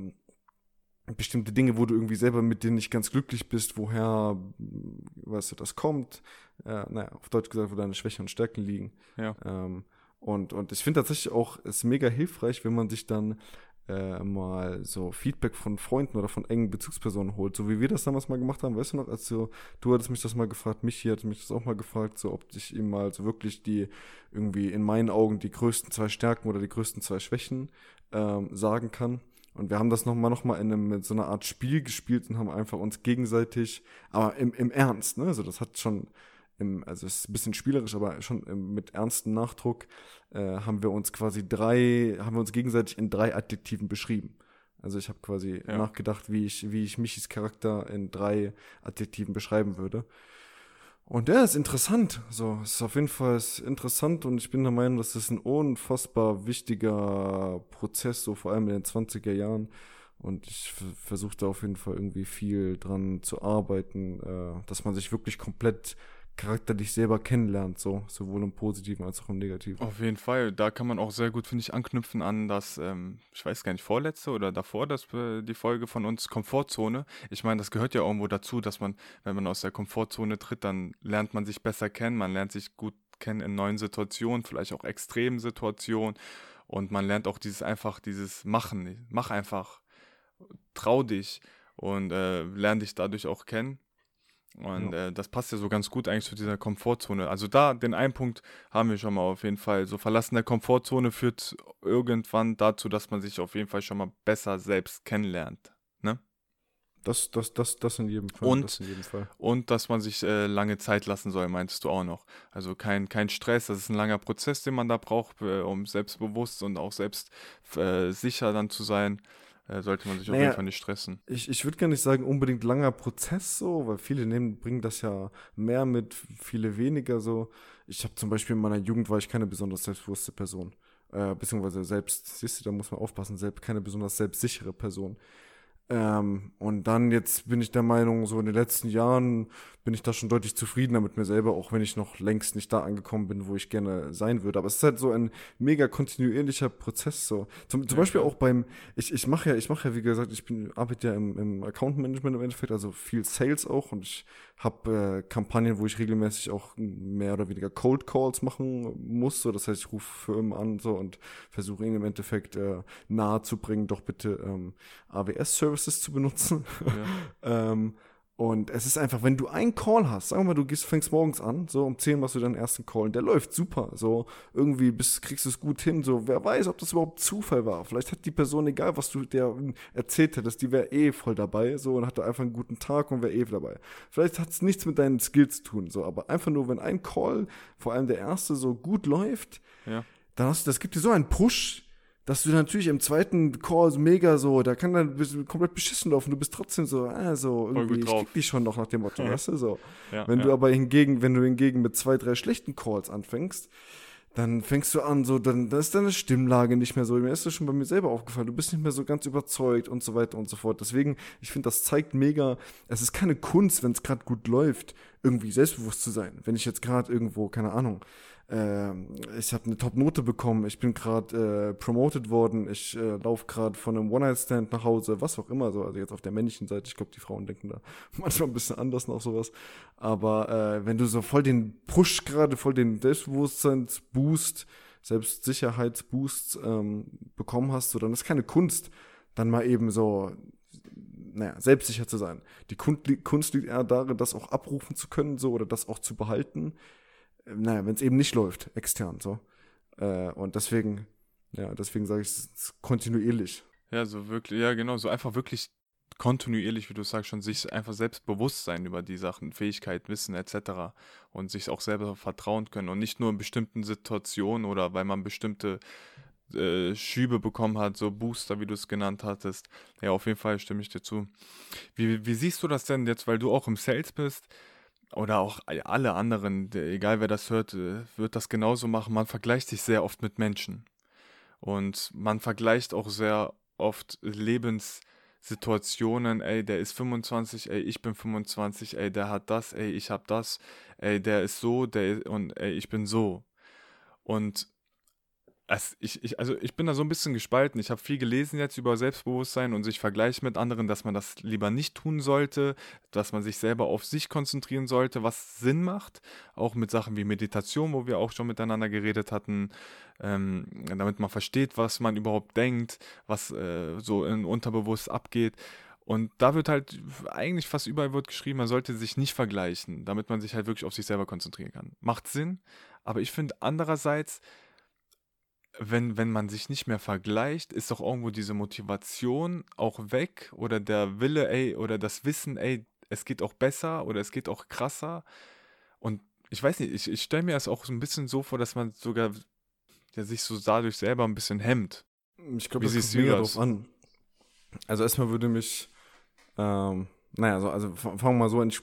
bestimmte Dinge, wo du irgendwie selber mit denen nicht ganz glücklich bist, woher, weißt du, das kommt, äh, naja, auf Deutsch gesagt, wo deine Schwächen und Stärken liegen. Ja. Ähm, und, und ich finde tatsächlich auch, es mega hilfreich, wenn man sich dann äh, mal so Feedback von Freunden oder von engen Bezugspersonen holt, so wie wir das damals mal gemacht haben. Weißt du noch, als du, du hattest mich das mal gefragt, mich hier hatte mich das auch mal gefragt, so ob ich ihm mal so wirklich die irgendwie in meinen Augen die größten zwei Stärken oder die größten zwei Schwächen ähm, sagen kann. Und wir haben das nochmal noch mal in einem, mit so einer Art Spiel gespielt und haben einfach uns gegenseitig, aber im, im Ernst, ne? Also das hat schon im, also es ist ein bisschen spielerisch, aber schon im, mit ernstem Nachdruck äh, haben wir uns quasi drei, haben wir uns gegenseitig in drei Adjektiven beschrieben. Also ich habe quasi Ja. nachgedacht, wie ich, wie ich Michis Charakter in drei Adjektiven beschreiben würde. Und der ist interessant. So, es ist auf jeden Fall ist interessant und ich bin der Meinung, dass das ein unfassbar wichtiger Prozess, so vor allem in den 20er Jahren. Und ich versuche da auf jeden Fall irgendwie viel dran zu arbeiten, äh, dass man sich wirklich komplett Charakter dich selber kennenlernt, so sowohl im Positiven als auch im Negativen. Auf jeden Fall, da kann man auch sehr gut, finde ich, anknüpfen an das, ähm, ich weiß gar nicht, vorletzte oder davor, das, äh, die Folge von uns, Komfortzone. Ich meine, das gehört ja irgendwo dazu, dass man, wenn man aus der Komfortzone tritt, dann lernt man sich besser kennen, man lernt sich gut kennen in neuen Situationen, vielleicht auch extremen Situationen und man lernt auch dieses einfach, dieses Machen, mach einfach, trau dich und äh, lern dich dadurch auch kennen. Und ja. äh, das passt ja so ganz gut eigentlich zu dieser Komfortzone. Also da, den einen Punkt haben wir schon mal auf jeden Fall. So Verlassen der Komfortzone führt irgendwann dazu, dass man sich auf jeden Fall schon mal besser selbst kennenlernt. Ne? Das, das, das, das in jedem Fall. Und, das jedem Fall. und dass man sich äh, lange Zeit lassen soll, meintest du auch noch. Also kein, kein Stress, das ist ein langer Prozess, den man da braucht, äh, um selbstbewusst und auch selbst äh, sicher dann zu sein sollte man sich naja, auf jeden Fall nicht stressen. Ich, ich würde gar nicht sagen, unbedingt langer Prozess so, weil viele nehmen, bringen das ja mehr mit, viele weniger so. Ich habe zum Beispiel in meiner Jugend war ich keine besonders selbstbewusste Person. Äh, beziehungsweise selbst, siehst du, da muss man aufpassen, selbst keine besonders selbstsichere Person. Ähm, und dann jetzt bin ich der Meinung, so in den letzten Jahren bin ich da schon deutlich zufriedener mit mir selber, auch wenn ich noch längst nicht da angekommen bin, wo ich gerne sein würde. Aber es ist halt so ein mega kontinuierlicher Prozess. So. Zum, zum Beispiel auch beim, ich, ich mache ja, ich mache ja, wie gesagt, ich bin, arbeite ja im, im Account Management im Endeffekt, also viel Sales auch und ich habe äh, Kampagnen, wo ich regelmäßig auch mehr oder weniger Cold Calls machen muss. So, das heißt, ich rufe Firmen an so und versuche ihnen im Endeffekt äh, nahe zu bringen, doch bitte ähm, AWS-Services zu benutzen. Ja. ähm, und es ist einfach, wenn du einen Call hast, sagen wir mal, du gehst, fängst morgens an, so um 10 machst du deinen ersten Call und der läuft super, so irgendwie bist, kriegst du es gut hin, so wer weiß, ob das überhaupt Zufall war. Vielleicht hat die Person, egal was du der erzählt hättest, die wäre eh voll dabei, so und hatte einfach einen guten Tag und wäre eh dabei. Vielleicht hat es nichts mit deinen Skills zu tun, so, aber einfach nur, wenn ein Call, vor allem der erste, so gut läuft, ja. dann hast du, das gibt dir so einen Push, dass du natürlich im zweiten Call mega so, da kann dann komplett beschissen laufen, du bist trotzdem so, ah, so irgendwie, ich krieg dich schon noch nach dem Motto, weißt du, so. Ja, wenn ja. du aber hingegen, wenn du hingegen mit zwei, drei schlechten Calls anfängst, dann fängst du an, so, dann, dann ist deine Stimmlage nicht mehr so. Mir ist das schon bei mir selber aufgefallen. Du bist nicht mehr so ganz überzeugt und so weiter und so fort. Deswegen, ich finde, das zeigt mega, es ist keine Kunst, wenn es gerade gut läuft, irgendwie selbstbewusst zu sein. Wenn ich jetzt gerade irgendwo, keine Ahnung, ich habe eine Top-Note bekommen, ich bin gerade äh, promoted worden, ich äh, laufe gerade von einem One-Night-Stand nach Hause, was auch immer so. Also jetzt auf der männlichen Seite, ich glaube, die Frauen denken da manchmal ein bisschen anders noch sowas. Aber äh, wenn du so voll den Push gerade, voll den Selbstbewusstseinsboost, Selbstsicherheitsboost ähm, bekommen hast, so dann ist keine Kunst, dann mal eben so naja, selbstsicher zu sein. Die Kunst liegt eher darin, das auch abrufen zu können, so oder das auch zu behalten naja, wenn es eben nicht läuft, extern so. Äh, und deswegen, ja, deswegen sage ich es kontinuierlich. Ja, so wirklich, ja, genau, so einfach wirklich kontinuierlich, wie du sagst, schon sich einfach selbst bewusst sein über die Sachen, Fähigkeit, Wissen etc. und sich auch selber vertrauen können und nicht nur in bestimmten Situationen oder weil man bestimmte äh, Schübe bekommen hat, so Booster, wie du es genannt hattest. Ja, auf jeden Fall stimme ich dir zu. Wie, wie siehst du das denn jetzt, weil du auch im Sales bist? Oder auch alle anderen, egal wer das hört, äh, wird das genauso machen. Man vergleicht sich sehr oft mit Menschen. Und man vergleicht auch sehr oft Lebenssituationen, ey, der ist 25, ey, ich bin 25, ey, der hat das, ey, ich hab das, ey, der ist so, der und ey, ich bin so. Und es, ich, ich, also ich bin da so ein bisschen gespalten. Ich habe viel gelesen jetzt über Selbstbewusstsein und sich vergleichen mit anderen, dass man das lieber nicht tun sollte, dass man sich selber auf sich konzentrieren sollte, was Sinn macht. Auch mit Sachen wie Meditation, wo wir auch schon miteinander geredet hatten, ähm, damit man versteht, was man überhaupt denkt, was äh, so in unterbewusst abgeht. Und da wird halt eigentlich fast überall wird geschrieben, man sollte sich nicht vergleichen, damit man sich halt wirklich auf sich selber konzentrieren kann. Macht Sinn, aber ich finde andererseits, wenn, wenn man sich nicht mehr vergleicht, ist doch irgendwo diese Motivation auch weg oder der Wille, ey, oder das Wissen, ey, es geht auch besser oder es geht auch krasser. Und ich weiß nicht, ich, ich stelle mir das auch so ein bisschen so vor, dass man sogar ja, sich so dadurch selber ein bisschen hemmt. Ich glaube, das kommt mega drauf an. Also erstmal würde mich, ähm, naja, also, also fangen wir mal so an, ich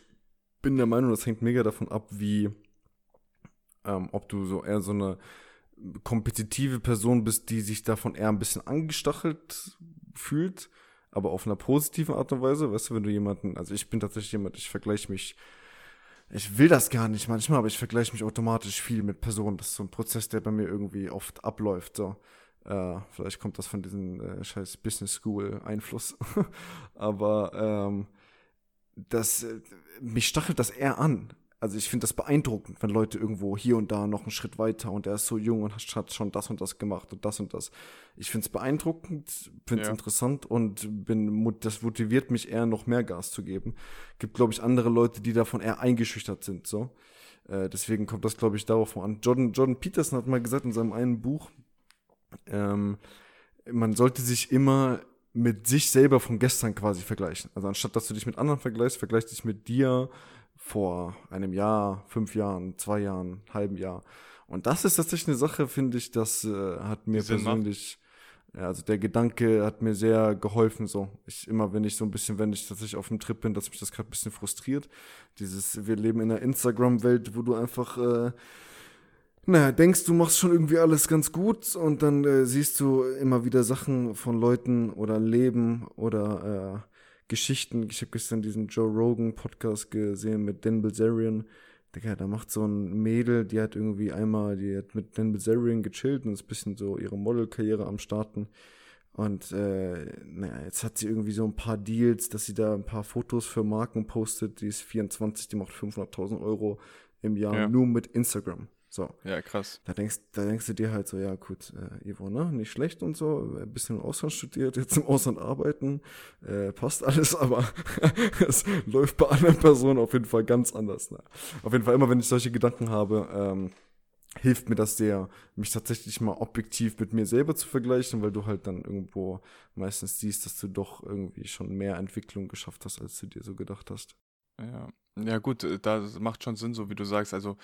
bin der Meinung, das hängt mega davon ab, wie, ähm, ob du so eher so eine kompetitive Person bist, die sich davon eher ein bisschen angestachelt fühlt, aber auf einer positiven Art und Weise. Weißt du, wenn du jemanden, also ich bin tatsächlich jemand, ich vergleiche mich ich will das gar nicht manchmal, aber ich vergleiche mich automatisch viel mit Personen. Das ist so ein Prozess, der bei mir irgendwie oft abläuft. So. Äh, vielleicht kommt das von diesem äh, scheiß Business School Einfluss. aber ähm, das, äh, mich stachelt das eher an. Also ich finde das beeindruckend, wenn Leute irgendwo hier und da noch einen Schritt weiter und er ist so jung und hat schon das und das gemacht und das und das. Ich finde es beeindruckend, finde es ja. interessant und bin das motiviert mich eher noch mehr Gas zu geben. Gibt glaube ich andere Leute, die davon eher eingeschüchtert sind. So, äh, deswegen kommt das glaube ich darauf an. Jordan Jordan Peterson hat mal gesagt in seinem einen Buch, ähm, man sollte sich immer mit sich selber von gestern quasi vergleichen. Also anstatt dass du dich mit anderen vergleichst, vergleich dich mit dir vor einem Jahr, fünf Jahren, zwei Jahren, halben Jahr. Und das ist tatsächlich eine Sache, finde ich, das äh, hat mir Sinn persönlich, ja, also der Gedanke hat mir sehr geholfen. So, ich immer, wenn ich so ein bisschen, wenn ich tatsächlich auf dem Trip bin, dass mich das gerade ein bisschen frustriert. Dieses, wir leben in einer Instagram-Welt, wo du einfach äh, naja, denkst du machst schon irgendwie alles ganz gut und dann äh, siehst du immer wieder Sachen von Leuten oder Leben oder äh, Geschichten. Ich habe gestern diesen Joe Rogan Podcast gesehen mit Dan Bilzerian. Digga, da macht so ein Mädel, die hat irgendwie einmal, die hat mit Dan Bilzerian gechillt und ist ein bisschen so ihre Modelkarriere am Starten. Und äh, naja, jetzt hat sie irgendwie so ein paar Deals, dass sie da ein paar Fotos für Marken postet. Die ist 24, die macht 500.000 Euro im Jahr ja. nur mit Instagram. So. Ja, krass. Da denkst, da denkst du dir halt so, ja gut, äh, Ivo, ne, nicht schlecht und so, ein bisschen im Ausland studiert, jetzt im Ausland arbeiten, äh, passt alles, aber es läuft bei anderen Personen auf jeden Fall ganz anders. Ne? Auf jeden Fall immer, wenn ich solche Gedanken habe, ähm, hilft mir das sehr, mich tatsächlich mal objektiv mit mir selber zu vergleichen, weil du halt dann irgendwo meistens siehst, dass du doch irgendwie schon mehr Entwicklung geschafft hast, als du dir so gedacht hast. Ja, ja gut, äh, da macht schon Sinn, so wie du sagst. Also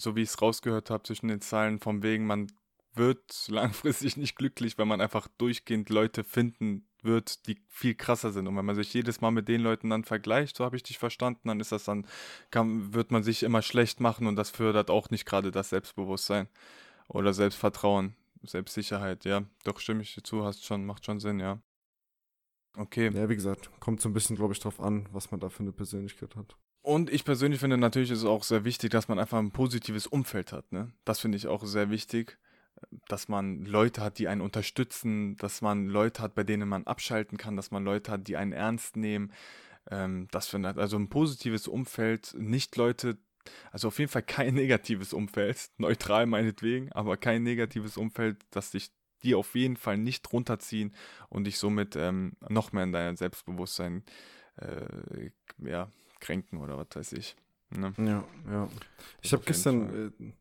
so wie ich es rausgehört habe zwischen den Zeilen, vom wegen, man wird langfristig nicht glücklich, wenn man einfach durchgehend Leute finden wird, die viel krasser sind. Und wenn man sich jedes Mal mit den Leuten dann vergleicht, so habe ich dich verstanden, dann ist das dann, kann, wird man sich immer schlecht machen und das fördert auch nicht gerade das Selbstbewusstsein oder Selbstvertrauen, Selbstsicherheit, ja. Doch stimme ich dir zu, hast schon, macht schon Sinn, ja. Okay. Ja, wie gesagt, kommt so ein bisschen, glaube ich, drauf an, was man da für eine Persönlichkeit hat. Und ich persönlich finde natürlich ist es auch sehr wichtig, dass man einfach ein positives Umfeld hat. Ne? Das finde ich auch sehr wichtig, dass man Leute hat, die einen unterstützen, dass man Leute hat, bei denen man abschalten kann, dass man Leute hat, die einen ernst nehmen. Ähm, das finde also ein positives Umfeld, nicht Leute, also auf jeden Fall kein negatives Umfeld, neutral meinetwegen, aber kein negatives Umfeld, das dich die auf jeden Fall nicht runterziehen und dich somit ähm, noch mehr in dein Selbstbewusstsein äh, ja, kränken oder was weiß ich. Ne? Ja, ja. Ich habe gestern, äh,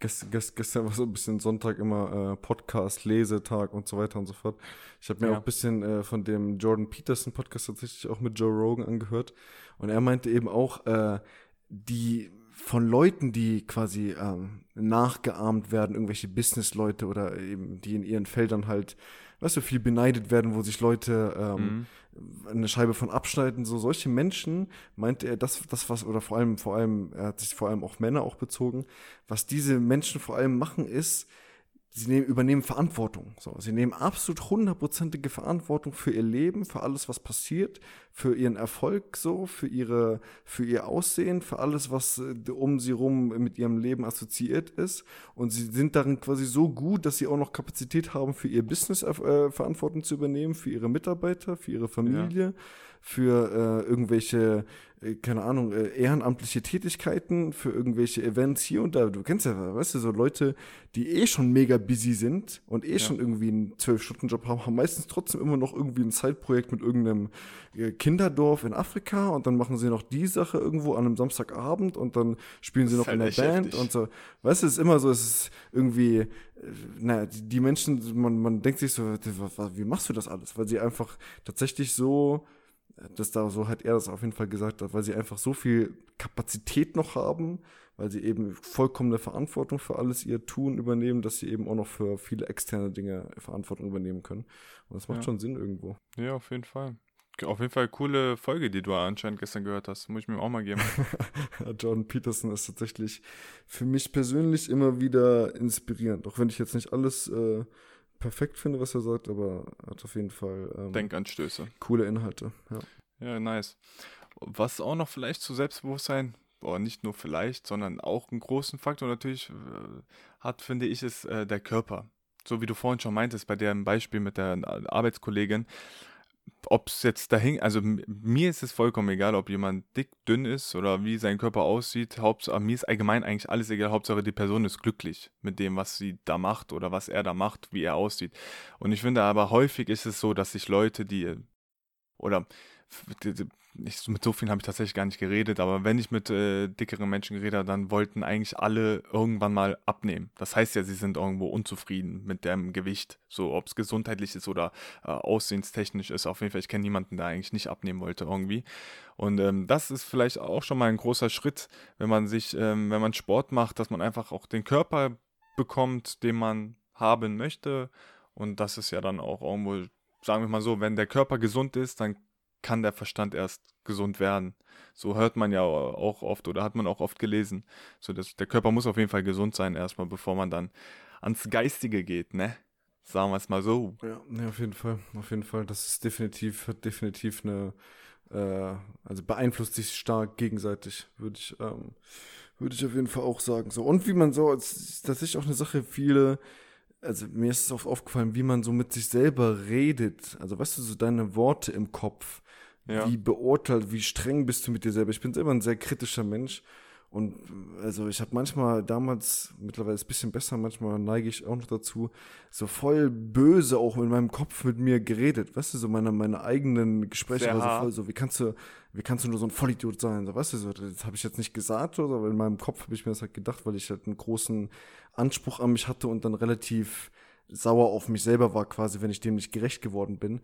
gestern, gestern war so ein bisschen Sonntag immer äh, Podcast, Lesetag und so weiter und so fort. Ich habe mir ja. auch ein bisschen äh, von dem Jordan Peterson Podcast tatsächlich auch mit Joe Rogan angehört. Und er meinte eben auch, äh, die von Leuten, die quasi ähm, nachgeahmt werden, irgendwelche Business-Leute oder eben die in ihren Feldern halt, weißt du, viel beneidet werden, wo sich Leute ähm, mhm eine Scheibe von abschneiden, so solche Menschen, meinte er, das, das was, oder vor allem, vor allem, er hat sich vor allem auf Männer auch bezogen, was diese Menschen vor allem machen, ist, sie nehmen, übernehmen Verantwortung. So, sie nehmen absolut hundertprozentige Verantwortung für ihr Leben, für alles, was passiert, für ihren Erfolg, so, für ihre, für ihr Aussehen, für alles, was äh, um sie rum mit ihrem Leben assoziiert ist. Und sie sind darin quasi so gut, dass sie auch noch Kapazität haben, für ihr Business äh, Verantwortung zu übernehmen, für ihre Mitarbeiter, für ihre Familie. Ja für äh, irgendwelche, äh, keine Ahnung, äh, ehrenamtliche Tätigkeiten, für irgendwelche Events hier und da. Du kennst ja, weißt du, so Leute, die eh schon mega busy sind und eh ja. schon irgendwie einen Zwölf-Stunden-Job haben, haben meistens trotzdem immer noch irgendwie ein Zeitprojekt mit irgendeinem äh, Kinderdorf in Afrika und dann machen sie noch die Sache irgendwo an einem Samstagabend und dann spielen sie noch halt in der Band heftig. und so. Weißt du, es ist immer so, es ist irgendwie, äh, naja, die, die Menschen, man, man denkt sich so, wie machst du das alles? Weil sie einfach tatsächlich so das da so hat er das auf jeden Fall gesagt, weil sie einfach so viel Kapazität noch haben, weil sie eben vollkommene Verantwortung für alles ihr Tun übernehmen, dass sie eben auch noch für viele externe Dinge Verantwortung übernehmen können. Und das macht ja. schon Sinn irgendwo. Ja, auf jeden Fall. Auf jeden Fall coole Folge, die du anscheinend gestern gehört hast. Muss ich mir auch mal geben. Jordan Peterson ist tatsächlich für mich persönlich immer wieder inspirierend. Auch wenn ich jetzt nicht alles äh, perfekt finde, was er sagt, aber hat auf jeden Fall ähm, Denkanstöße. Coole Inhalte, ja. Ja, nice. Was auch noch vielleicht zu Selbstbewusstsein oder nicht nur vielleicht, sondern auch einen großen Faktor natürlich äh, hat, finde ich, ist äh, der Körper. So wie du vorhin schon meintest, bei dem Beispiel mit der Arbeitskollegin, ob es jetzt dahin, also mir ist es vollkommen egal, ob jemand dick, dünn ist oder wie sein Körper aussieht. Hauptsache, mir ist allgemein eigentlich alles egal. Hauptsache, die Person ist glücklich mit dem, was sie da macht oder was er da macht, wie er aussieht. Und ich finde aber häufig ist es so, dass sich Leute, die oder ich, mit so vielen habe ich tatsächlich gar nicht geredet, aber wenn ich mit äh, dickeren Menschen geredet habe, dann wollten eigentlich alle irgendwann mal abnehmen. Das heißt ja, sie sind irgendwo unzufrieden mit dem Gewicht, so ob es gesundheitlich ist oder äh, aussehenstechnisch ist. Auf jeden Fall, ich kenne niemanden, der eigentlich nicht abnehmen wollte irgendwie. Und ähm, das ist vielleicht auch schon mal ein großer Schritt, wenn man sich, ähm, wenn man Sport macht, dass man einfach auch den Körper bekommt, den man haben möchte. Und das ist ja dann auch irgendwo, sagen wir mal so, wenn der Körper gesund ist, dann kann der Verstand erst gesund werden. So hört man ja auch oft oder hat man auch oft gelesen. So, dass der Körper muss auf jeden Fall gesund sein erstmal, bevor man dann ans Geistige geht, ne? Sagen wir es mal so. Ja, ne, auf jeden Fall, auf jeden Fall. Das ist definitiv, hat definitiv eine, äh, also beeinflusst sich stark gegenseitig, würde ich, ähm, würde ich auf jeden Fall auch sagen. So und wie man so, das ist auch eine Sache, viele also mir ist es oft aufgefallen, wie man so mit sich selber redet. Also weißt du, so deine Worte im Kopf. Ja. Wie beurteilt, wie streng bist du mit dir selber? Ich bin selber ein sehr kritischer Mensch. Und also ich habe manchmal damals, mittlerweile ist es ein bisschen besser, manchmal neige ich auch noch dazu, so voll böse auch in meinem Kopf mit mir geredet, weißt du, so meine, meine eigenen Gespräche Sehr war so voll so, wie kannst du, wie kannst du nur so ein Vollidiot sein, so weißt du, so, das habe ich jetzt nicht gesagt oder aber in meinem Kopf habe ich mir das halt gedacht, weil ich halt einen großen Anspruch an mich hatte und dann relativ sauer auf mich selber war quasi, wenn ich dem nicht gerecht geworden bin.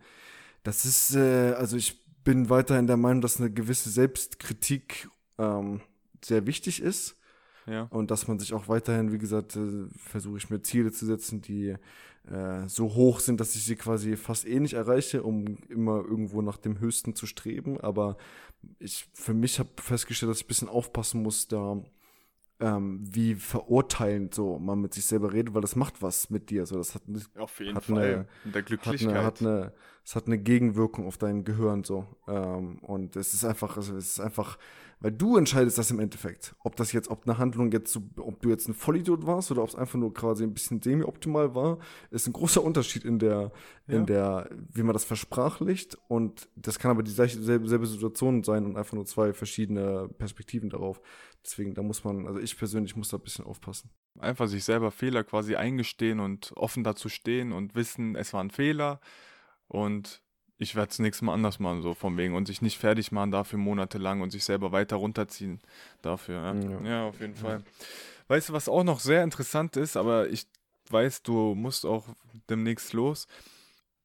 Das ist, äh, also ich bin weiterhin der Meinung, dass eine gewisse Selbstkritik ähm, sehr wichtig ist. Ja. Und dass man sich auch weiterhin, wie gesagt, äh, versuche ich mir Ziele zu setzen, die äh, so hoch sind, dass ich sie quasi fast eh nicht erreiche, um immer irgendwo nach dem Höchsten zu streben. Aber ich für mich habe festgestellt, dass ich ein bisschen aufpassen muss, da ähm, wie verurteilend so man mit sich selber redet, weil das macht was mit dir. So, das hat, auf jeden hat Fall eine, mit der Glücklichkeit. Hat eine, hat eine, es hat eine Gegenwirkung auf dein Gehirn so. Ähm, und es ist einfach, es ist einfach weil du entscheidest das im Endeffekt. Ob das jetzt, ob eine Handlung jetzt, so, ob du jetzt ein Vollidiot warst oder ob es einfach nur quasi ein bisschen semi-optimal war, ist ein großer Unterschied in der, ja. in der, wie man das versprachlicht. Und das kann aber die selbe, selbe Situation sein und einfach nur zwei verschiedene Perspektiven darauf. Deswegen, da muss man, also ich persönlich muss da ein bisschen aufpassen. Einfach sich selber Fehler quasi eingestehen und offen dazu stehen und wissen, es war ein Fehler und ich werde es nächstes Mal anders machen, so von wegen. Und sich nicht fertig machen dafür monatelang und sich selber weiter runterziehen dafür. Ja, ja. ja auf jeden Fall. Weißt du, was auch noch sehr interessant ist, aber ich weiß, du musst auch demnächst los.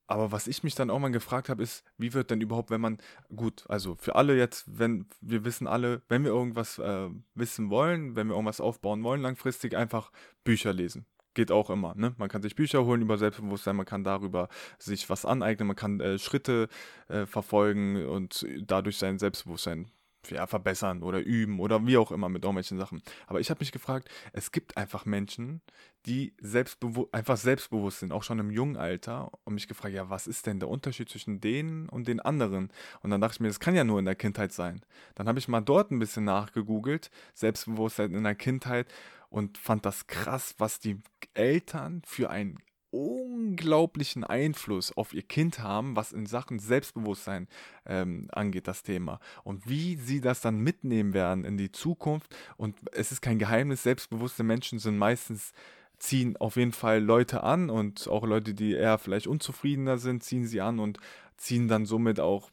Aber was ich mich dann auch mal gefragt habe, ist, wie wird denn überhaupt, wenn man, gut, also für alle jetzt, wenn wir wissen alle, wenn wir irgendwas äh, wissen wollen, wenn wir irgendwas aufbauen wollen, langfristig einfach Bücher lesen geht auch immer. Ne? Man kann sich Bücher holen über Selbstbewusstsein, man kann darüber sich was aneignen, man kann äh, Schritte äh, verfolgen und dadurch sein Selbstbewusstsein ja, verbessern oder üben oder wie auch immer mit irgendwelchen Sachen. Aber ich habe mich gefragt, es gibt einfach Menschen, die selbstbewu einfach selbstbewusst sind, auch schon im jungen Alter, und mich gefragt, ja, was ist denn der Unterschied zwischen denen und den anderen? Und dann dachte ich mir, das kann ja nur in der Kindheit sein. Dann habe ich mal dort ein bisschen nachgegoogelt, Selbstbewusstsein in der Kindheit und fand das krass, was die Eltern für einen unglaublichen Einfluss auf ihr Kind haben, was in Sachen Selbstbewusstsein ähm, angeht, das Thema. Und wie sie das dann mitnehmen werden in die Zukunft. Und es ist kein Geheimnis, selbstbewusste Menschen sind meistens ziehen auf jeden Fall Leute an und auch Leute, die eher vielleicht unzufriedener sind, ziehen sie an und ziehen dann somit auch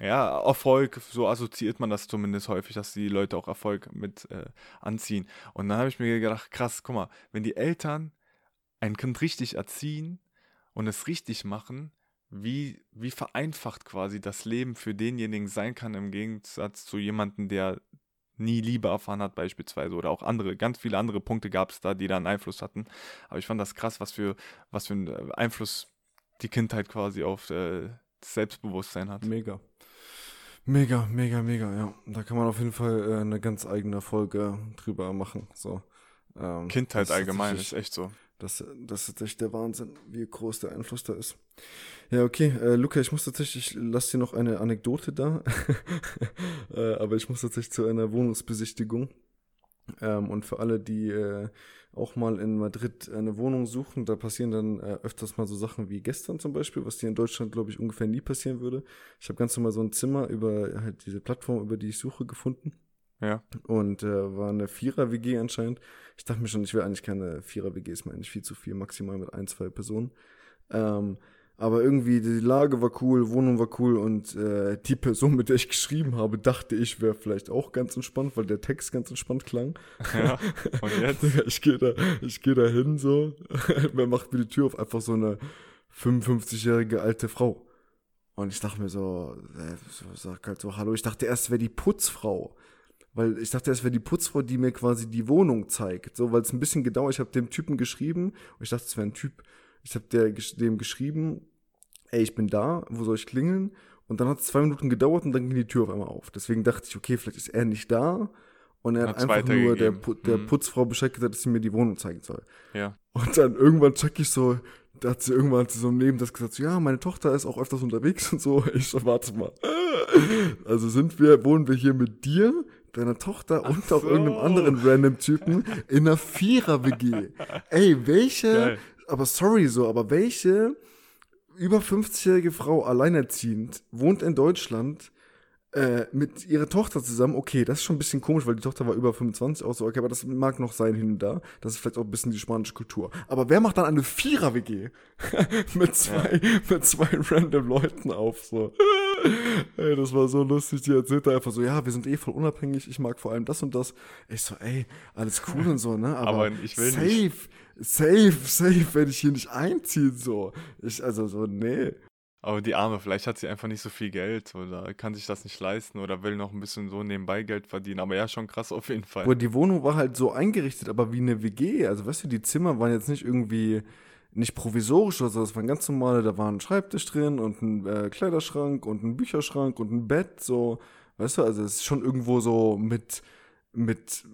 ja, Erfolg, so assoziiert man das zumindest häufig, dass die Leute auch Erfolg mit äh, anziehen. Und dann habe ich mir gedacht, krass, guck mal, wenn die Eltern ein Kind richtig erziehen und es richtig machen, wie, wie vereinfacht quasi das Leben für denjenigen sein kann, im Gegensatz zu jemandem, der nie Liebe erfahren hat, beispielsweise, oder auch andere, ganz viele andere Punkte gab es da, die da einen Einfluss hatten. Aber ich fand das krass, was für, was für einen Einfluss die Kindheit quasi auf äh, das Selbstbewusstsein hat. Mega. Mega, mega, mega, ja. Da kann man auf jeden Fall äh, eine ganz eigene Folge drüber machen. So. Ähm, Kindheit allgemein ist echt so. Das, das ist echt der Wahnsinn, wie groß der Einfluss da ist. Ja, okay. Äh, Luca, ich muss tatsächlich, ich lass dir noch eine Anekdote da. äh, aber ich muss tatsächlich zu einer Wohnungsbesichtigung. Ähm, und für alle, die äh, auch mal in Madrid eine Wohnung suchen, da passieren dann äh, öfters mal so Sachen wie gestern zum Beispiel, was dir in Deutschland, glaube ich, ungefähr nie passieren würde. Ich habe ganz normal so ein Zimmer über halt diese Plattform, über die ich suche, gefunden. Ja. Und äh, war eine Vierer-WG anscheinend. Ich dachte mir schon, ich will eigentlich keine Vierer-WG, ist mir eigentlich viel zu viel, maximal mit ein, zwei Personen. Ähm, aber irgendwie die Lage war cool, Wohnung war cool und äh, die Person, mit der ich geschrieben habe, dachte ich, wäre vielleicht auch ganz entspannt, weil der Text ganz entspannt klang. Ja. Und jetzt? ich gehe da, ich gehe da hin so, wer macht mir die Tür auf? Einfach so eine 55-jährige alte Frau. Und ich dachte mir so, äh, sag halt so, hallo, ich dachte erst, wäre die Putzfrau. Weil ich dachte, es wäre die Putzfrau, die mir quasi die Wohnung zeigt. So, weil es ein bisschen gedauert. Ich habe dem Typen geschrieben und ich dachte, es wäre ein Typ. Ich habe dem geschrieben, ey, ich bin da, wo soll ich klingeln? Und dann hat es zwei Minuten gedauert und dann ging die Tür auf einmal auf. Deswegen dachte ich, okay, vielleicht ist er nicht da. Und er hat Hat's einfach nur der, der Mhm. Putzfrau Bescheid gesagt, dass sie mir die Wohnung zeigen soll. Ja. Und dann irgendwann check ich so, da hat sie irgendwann hat sie so neben das gesagt, so, ja, meine Tochter ist auch öfters unterwegs und so. Ich so, warte mal. Also sind wir, wohnen wir hier mit dir, deiner Tochter und auch so. irgendeinem anderen random Typen in einer Vierer-WG. Ey, welche, Geil. aber sorry so, aber welche über 50-jährige Frau alleinerziehend wohnt in Deutschland äh, mit ihrer Tochter zusammen, okay, das ist schon ein bisschen komisch, weil die Tochter war über 25 auch so, okay, aber das mag noch sein hin und da. Das ist vielleicht auch ein bisschen die spanische Kultur. Aber wer macht dann eine Vierer-WG mit zwei, mit zwei random Leuten auf, so. Ey, das war so lustig, die erzählte einfach so, ja, wir sind eh voll unabhängig, ich mag vor allem das und das. Ich so, ey, alles cool und so, ne, aber, Aber ich will safe, nicht. safe, safe, werde ich hier nicht einziehen, so. Ich, also so, nee. Aber die Arme, vielleicht hat sie einfach nicht so viel Geld oder kann sich das nicht leisten oder will noch ein bisschen so nebenbei Geld verdienen. Aber ja, schon krass auf jeden Fall. Aber die Wohnung war halt so eingerichtet, aber wie eine WG. Also, weißt du, die Zimmer waren jetzt nicht irgendwie nicht provisorisch oder so, das waren ganz normale, da war ein Schreibtisch drin und ein äh, Kleiderschrank und ein Bücherschrank und ein Bett, so, weißt du, also es ist schon irgendwo so mit, mit,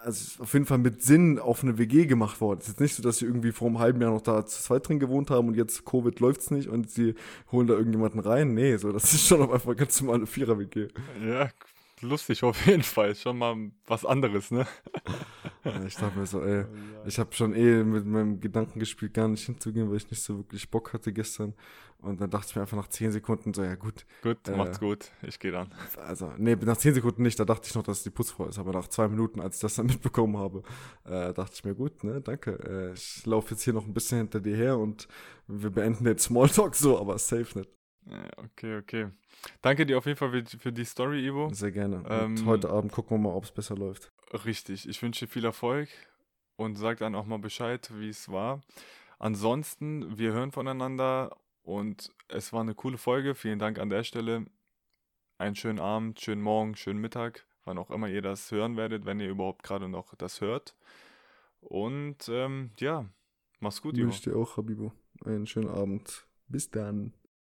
also auf jeden Fall mit Sinn auf eine WG gemacht worden. Es ist jetzt nicht so, dass sie irgendwie vor einem halben Jahr noch da zu zweit drin gewohnt haben und jetzt Covid läuft's nicht und sie holen da irgendjemanden rein. Nee, so, das ist schon auf einfach ganz normale Vierer-WG. Ja, lustig auf jeden Fall. Schon mal was anderes, ne? Ich dachte mir so, ey, Ich habe schon eh mit meinem Gedanken gespielt, gar nicht hinzugehen, weil ich nicht so wirklich Bock hatte gestern. Und dann dachte ich mir einfach nach 10 Sekunden so, ja gut. Gut, Äh. macht's gut. Ich gehe dann. Also, nee, nach 10 Sekunden nicht, da dachte ich noch, dass es die Putzfrau ist. Aber nach zwei Minuten, als ich das dann mitbekommen habe, äh, dachte ich mir, gut, ne, danke. Äh, ich laufe jetzt hier noch ein bisschen hinter dir her und wir beenden den Smalltalk so, aber safe nicht. Okay, okay. Danke dir auf jeden Fall für, die Story, Ivo. Sehr gerne. Und Ähm, heute Abend gucken wir mal, ob es besser läuft. Richtig. Ich wünsche dir viel Erfolg und sag dann auch mal Bescheid, wie es war. Ansonsten, wir hören voneinander und es war eine coole Folge. Vielen Dank an der Stelle. Einen schönen Abend, schönen Morgen, schönen Mittag, wann auch immer ihr das hören werdet, wenn ihr überhaupt gerade noch das hört. Und ähm, ja, mach's gut, Ivo. Wünsche dir auch, Habibo. Einen schönen Abend. Bis dann.